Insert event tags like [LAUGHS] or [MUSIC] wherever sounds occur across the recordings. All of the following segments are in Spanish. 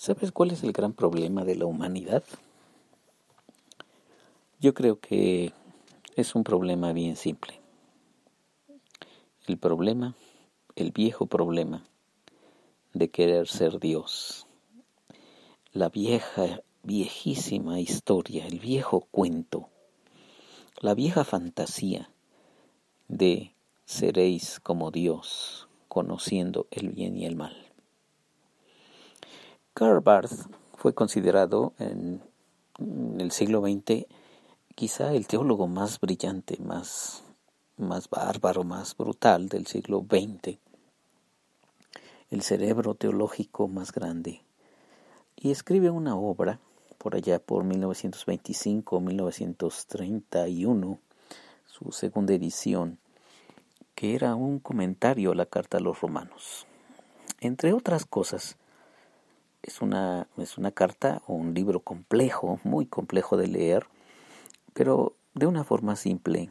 ¿Sabes cuál es el gran problema de la humanidad? Yo creo que es un problema bien simple. El problema, el viejo problema de querer ser Dios. La vieja, viejísima historia, el viejo cuento, la vieja fantasía de seréis como Dios, conociendo el bien y el mal. Karl Barth fue considerado en, el siglo XX quizá el teólogo más brillante, más, más bárbaro, más brutal del siglo XX, el cerebro teológico más grande. Y escribe una obra por allá por 1925-1931, su segunda edición, que era un comentario a la carta a los romanos. Entre otras cosas, es una, es una carta o un libro complejo, muy complejo de leer, pero de una forma simple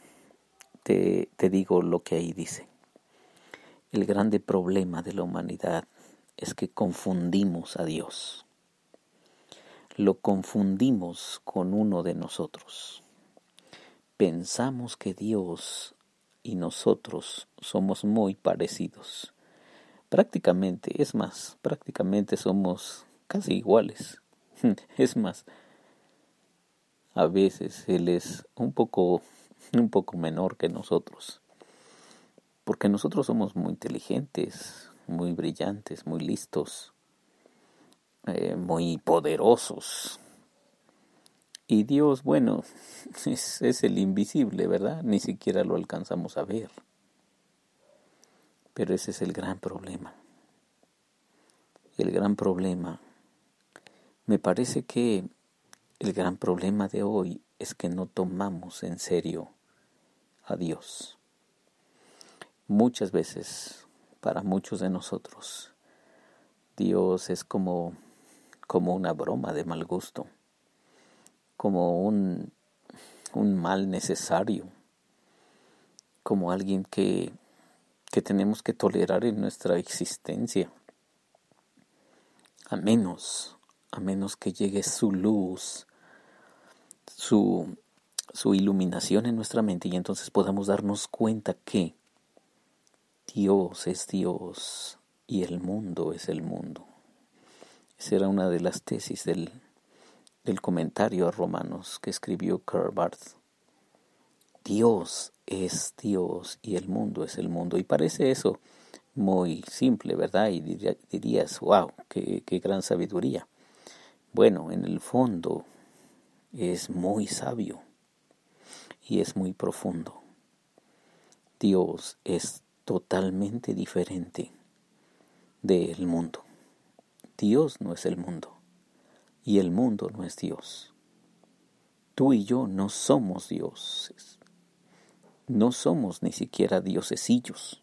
te, te digo lo que ahí dice. El grande problema de la humanidad es que confundimos a Dios. Lo confundimos con uno de nosotros. Pensamos que Dios y nosotros somos muy parecidos Prácticamente, es más, prácticamente somos casi iguales. [LAUGHS] Es más, a veces Él es un poco, un poco menor que nosotros. Porque nosotros somos muy inteligentes, muy brillantes, muy listos, eh, muy poderosos. Y Dios, bueno, [LAUGHS] es, es el invisible, ¿verdad? Ni siquiera lo alcanzamos a ver. Pero ese es el gran problema. El gran problema. Me parece que el gran problema de hoy es que no tomamos en serio a Dios. Muchas veces, para muchos de nosotros, Dios es como, como una broma de mal gusto, como un, un mal necesario, como alguien que que tenemos que tolerar en nuestra existencia. A menos, a menos que llegue su luz, su, su iluminación en nuestra mente y entonces podamos darnos cuenta que Dios es Dios y el mundo es el mundo. Esa era una de las tesis del, del comentario a Romanos que escribió Karl Barth. Dios es Dios y el mundo es el mundo. Y parece eso muy simple, ¿verdad? Y dirías, wow, qué, qué gran sabiduría. Bueno, en el fondo es muy sabio y es muy profundo. Dios es totalmente diferente del mundo. Dios no es el mundo y el mundo no es Dios. Tú y yo no somos dioses. No somos ni siquiera diosesillos.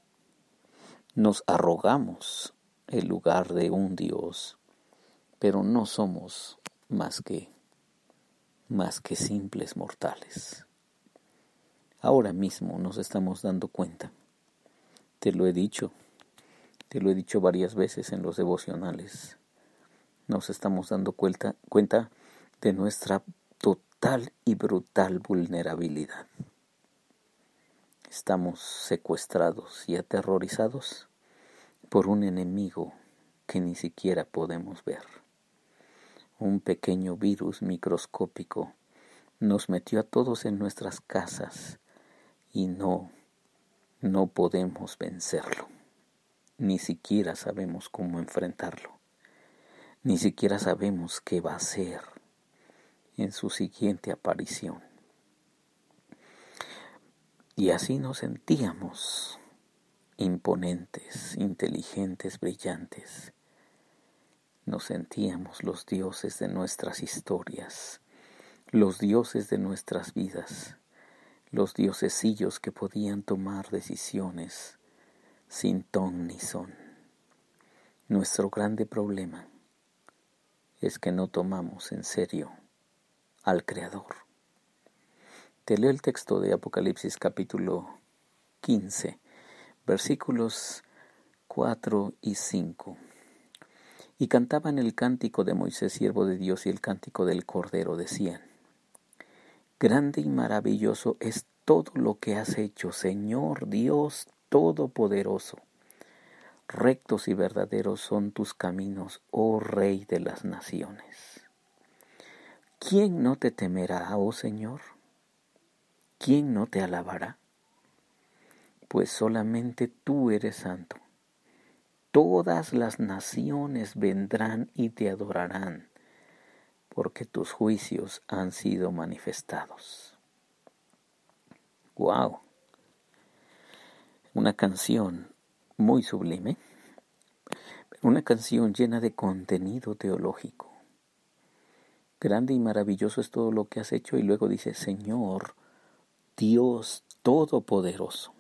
Nos arrogamos el lugar de un Dios, pero no somos más que más que simples mortales. Ahora mismo nos estamos dando cuenta. Te lo he dicho, te lo he dicho varias veces en los devocionales. Nos estamos dando cuenta, cuenta de nuestra total y brutal vulnerabilidad. Estamos secuestrados y aterrorizados por un enemigo que ni siquiera podemos ver. Un pequeño virus microscópico nos metió a todos en nuestras casas y no, no podemos vencerlo. Ni siquiera sabemos cómo enfrentarlo. Ni siquiera sabemos qué va a hacer en su siguiente aparición. Y así nos sentíamos imponentes, inteligentes, brillantes. Nos sentíamos los dioses de nuestras historias, los dioses de nuestras vidas, los diosesillos que podían tomar decisiones sin ton ni son. Nuestro grande problema es que no tomamos en serio al Creador. Te leo el texto de Apocalipsis capítulo 15, versículos 4 y 5. Y cantaban el cántico de Moisés, siervo de Dios, y el cántico del Cordero, decían, Grande y maravilloso es todo lo que has hecho, Señor Dios Todopoderoso. Rectos y verdaderos son tus caminos, oh Rey de las naciones. ¿Quién no te temerá, oh Señor? ¿Quién no te alabará? Pues solamente tú eres santo todas las naciones vendrán y te adorarán, porque tus juicios han sido manifestados. ¡Wow! Una canción muy sublime, una canción llena de contenido teológico. Grande y maravilloso es todo lo que has hecho y luego dice, Señor, Dios Todopoderoso.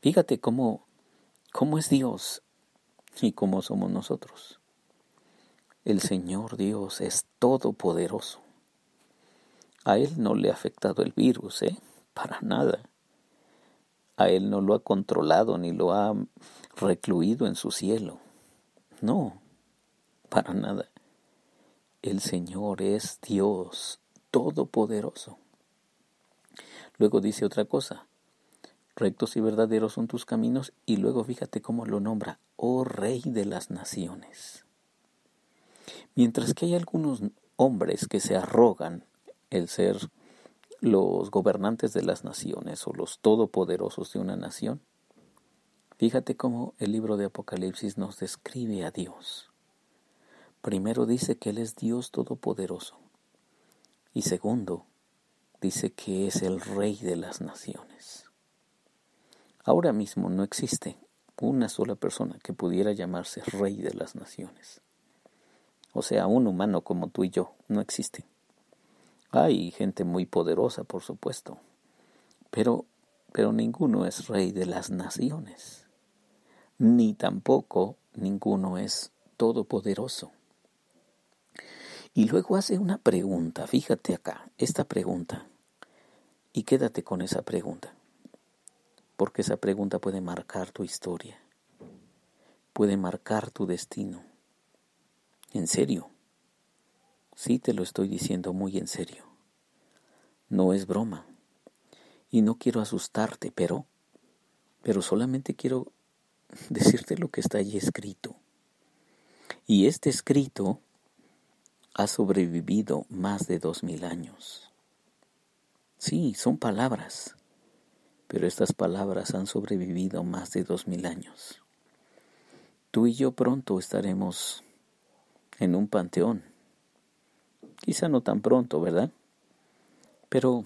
Fíjate cómo ¿Cómo es Dios y cómo somos nosotros? El Señor Dios es todopoderoso. A Él no le ha afectado el virus, ¿eh? Para nada. A Él no lo ha controlado ni lo ha recluido en su cielo. No, para nada. El Señor es Dios todopoderoso. Luego dice otra cosa, rectos y verdaderos son tus caminos, y luego fíjate cómo lo nombra, oh Rey de las naciones. Mientras que hay algunos hombres que se arrogan el ser los gobernantes de las naciones o los todopoderosos de una nación, fíjate cómo el libro de Apocalipsis nos describe a Dios. Primero dice que Él es Dios todopoderoso y segundo dice que es el Rey de las naciones. Ahora mismo no existe una sola persona que pudiera llamarse rey de las naciones. O sea, un humano como tú y yo no existe. Hay gente muy poderosa, por supuesto, pero, pero ninguno es rey de las naciones, ni tampoco ninguno es todopoderoso. Y luego hace una pregunta, fíjate acá, esta pregunta, y quédate con esa pregunta porque esa pregunta puede marcar tu historia, puede marcar tu destino. En serio, sí te lo estoy diciendo muy en serio. No es broma. Y no quiero asustarte, pero, pero solamente quiero [LAUGHS] decirte lo que está allí escrito. Y este escrito ha sobrevivido más de dos mil años. Sí, son palabras pero estas palabras han sobrevivido más de dos mil años. Tú y yo pronto estaremos en un panteón. Quizá no tan pronto, ¿verdad? Pero,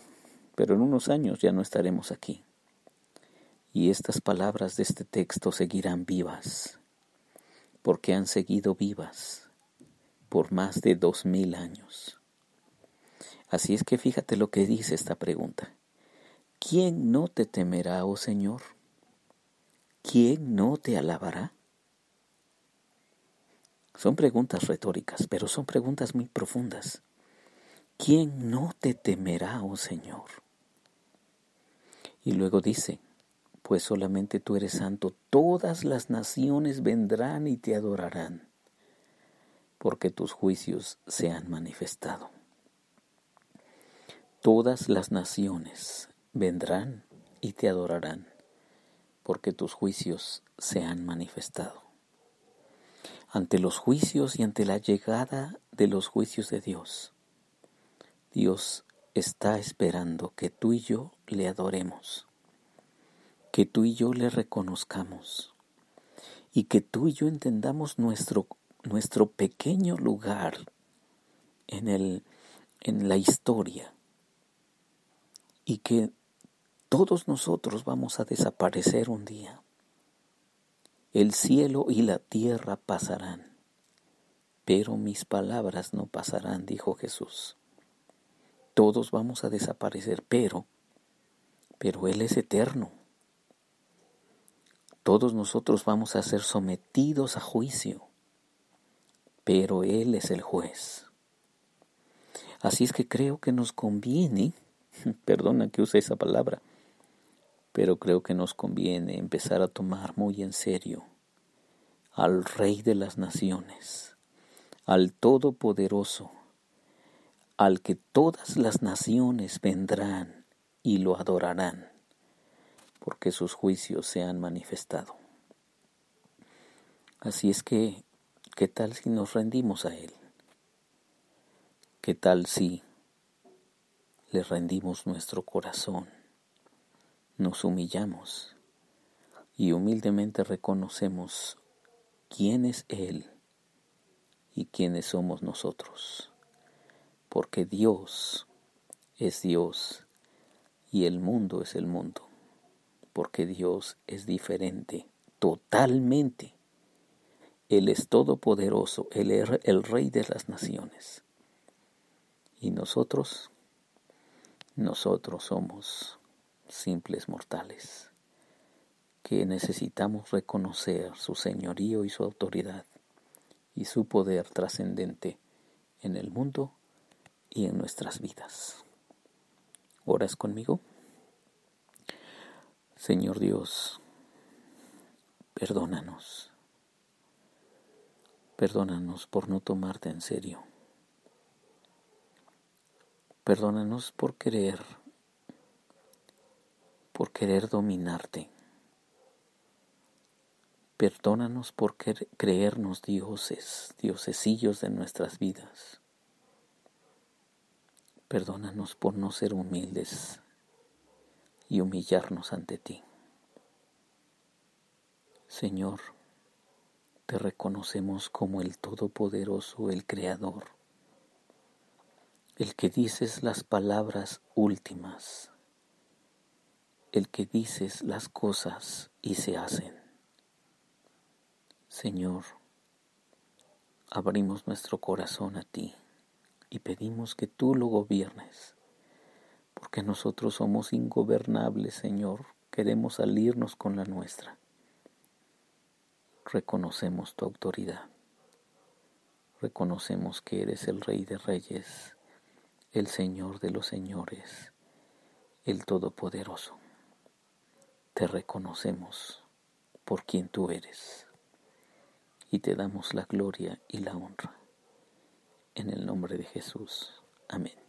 pero en unos años ya no estaremos aquí. Y estas palabras de este texto seguirán vivas, porque han seguido vivas por más de dos mil años. Así es que fíjate lo que dice esta pregunta. ¿Quién no te temerá, oh Señor? ¿Quién no te alabará? Son preguntas retóricas, pero son preguntas muy profundas. ¿Quién no te temerá, oh Señor? Y luego dice, pues solamente tú eres santo, todas las naciones vendrán y te adorarán, porque tus juicios se han manifestado. Todas las naciones vendrán y te adorarán, porque tus juicios se han manifestado. Ante los juicios y ante la llegada de los juicios de Dios, Dios está esperando que tú y yo le adoremos, que tú y yo le reconozcamos y que tú y yo entendamos nuestro, nuestro pequeño lugar en, el, en la historia y que todos nosotros vamos a desaparecer un día. El cielo y la tierra pasarán, pero mis palabras no pasarán, dijo Jesús. Todos vamos a desaparecer, pero, pero Él es eterno. Todos nosotros vamos a ser sometidos a juicio, pero Él es el juez. Así es que creo que nos conviene, [LAUGHS] perdona que use esa palabra, pero creo que nos conviene empezar a tomar muy en serio al Rey de las Naciones, al Todopoderoso, al que todas las naciones vendrán y lo adorarán, porque sus juicios se han manifestado. Así es que, ¿qué tal si nos rendimos a Él? ¿Qué tal si le rendimos nuestro corazón, nos humillamos y humildemente reconocemos quién es Él y quiénes somos nosotros? Porque Dios es Dios y el mundo es el mundo, porque Dios es diferente totalmente él es todopoderoso, Él es el Rey de las naciones. Y nosotros, nosotros somos simples mortales que necesitamos reconocer su señorío y su autoridad y su poder trascendente en el mundo y en nuestras vidas. ¿Oras conmigo? Señor Dios, perdónanos Perdónanos por no tomarte en serio. Perdónanos por querer, por querer dominarte. Perdónanos por creernos dioses, diosesillos de nuestras vidas. Perdónanos por no ser humildes y humillarnos ante ti. Señor, te reconocemos como el Todopoderoso, el Creador, el que dices las palabras últimas, el que dices las cosas y se hacen. Señor, abrimos nuestro corazón a ti y pedimos que tú lo gobiernes, porque nosotros somos ingobernables, Señor, queremos salirnos con la nuestra reconocemos tu autoridad. Reconocemos que eres el Rey de Reyes, el Señor de los Señores, el Todopoderoso. Te reconocemos por quien tú eres y te damos la gloria y la honra. En el nombre de Jesús. Amén.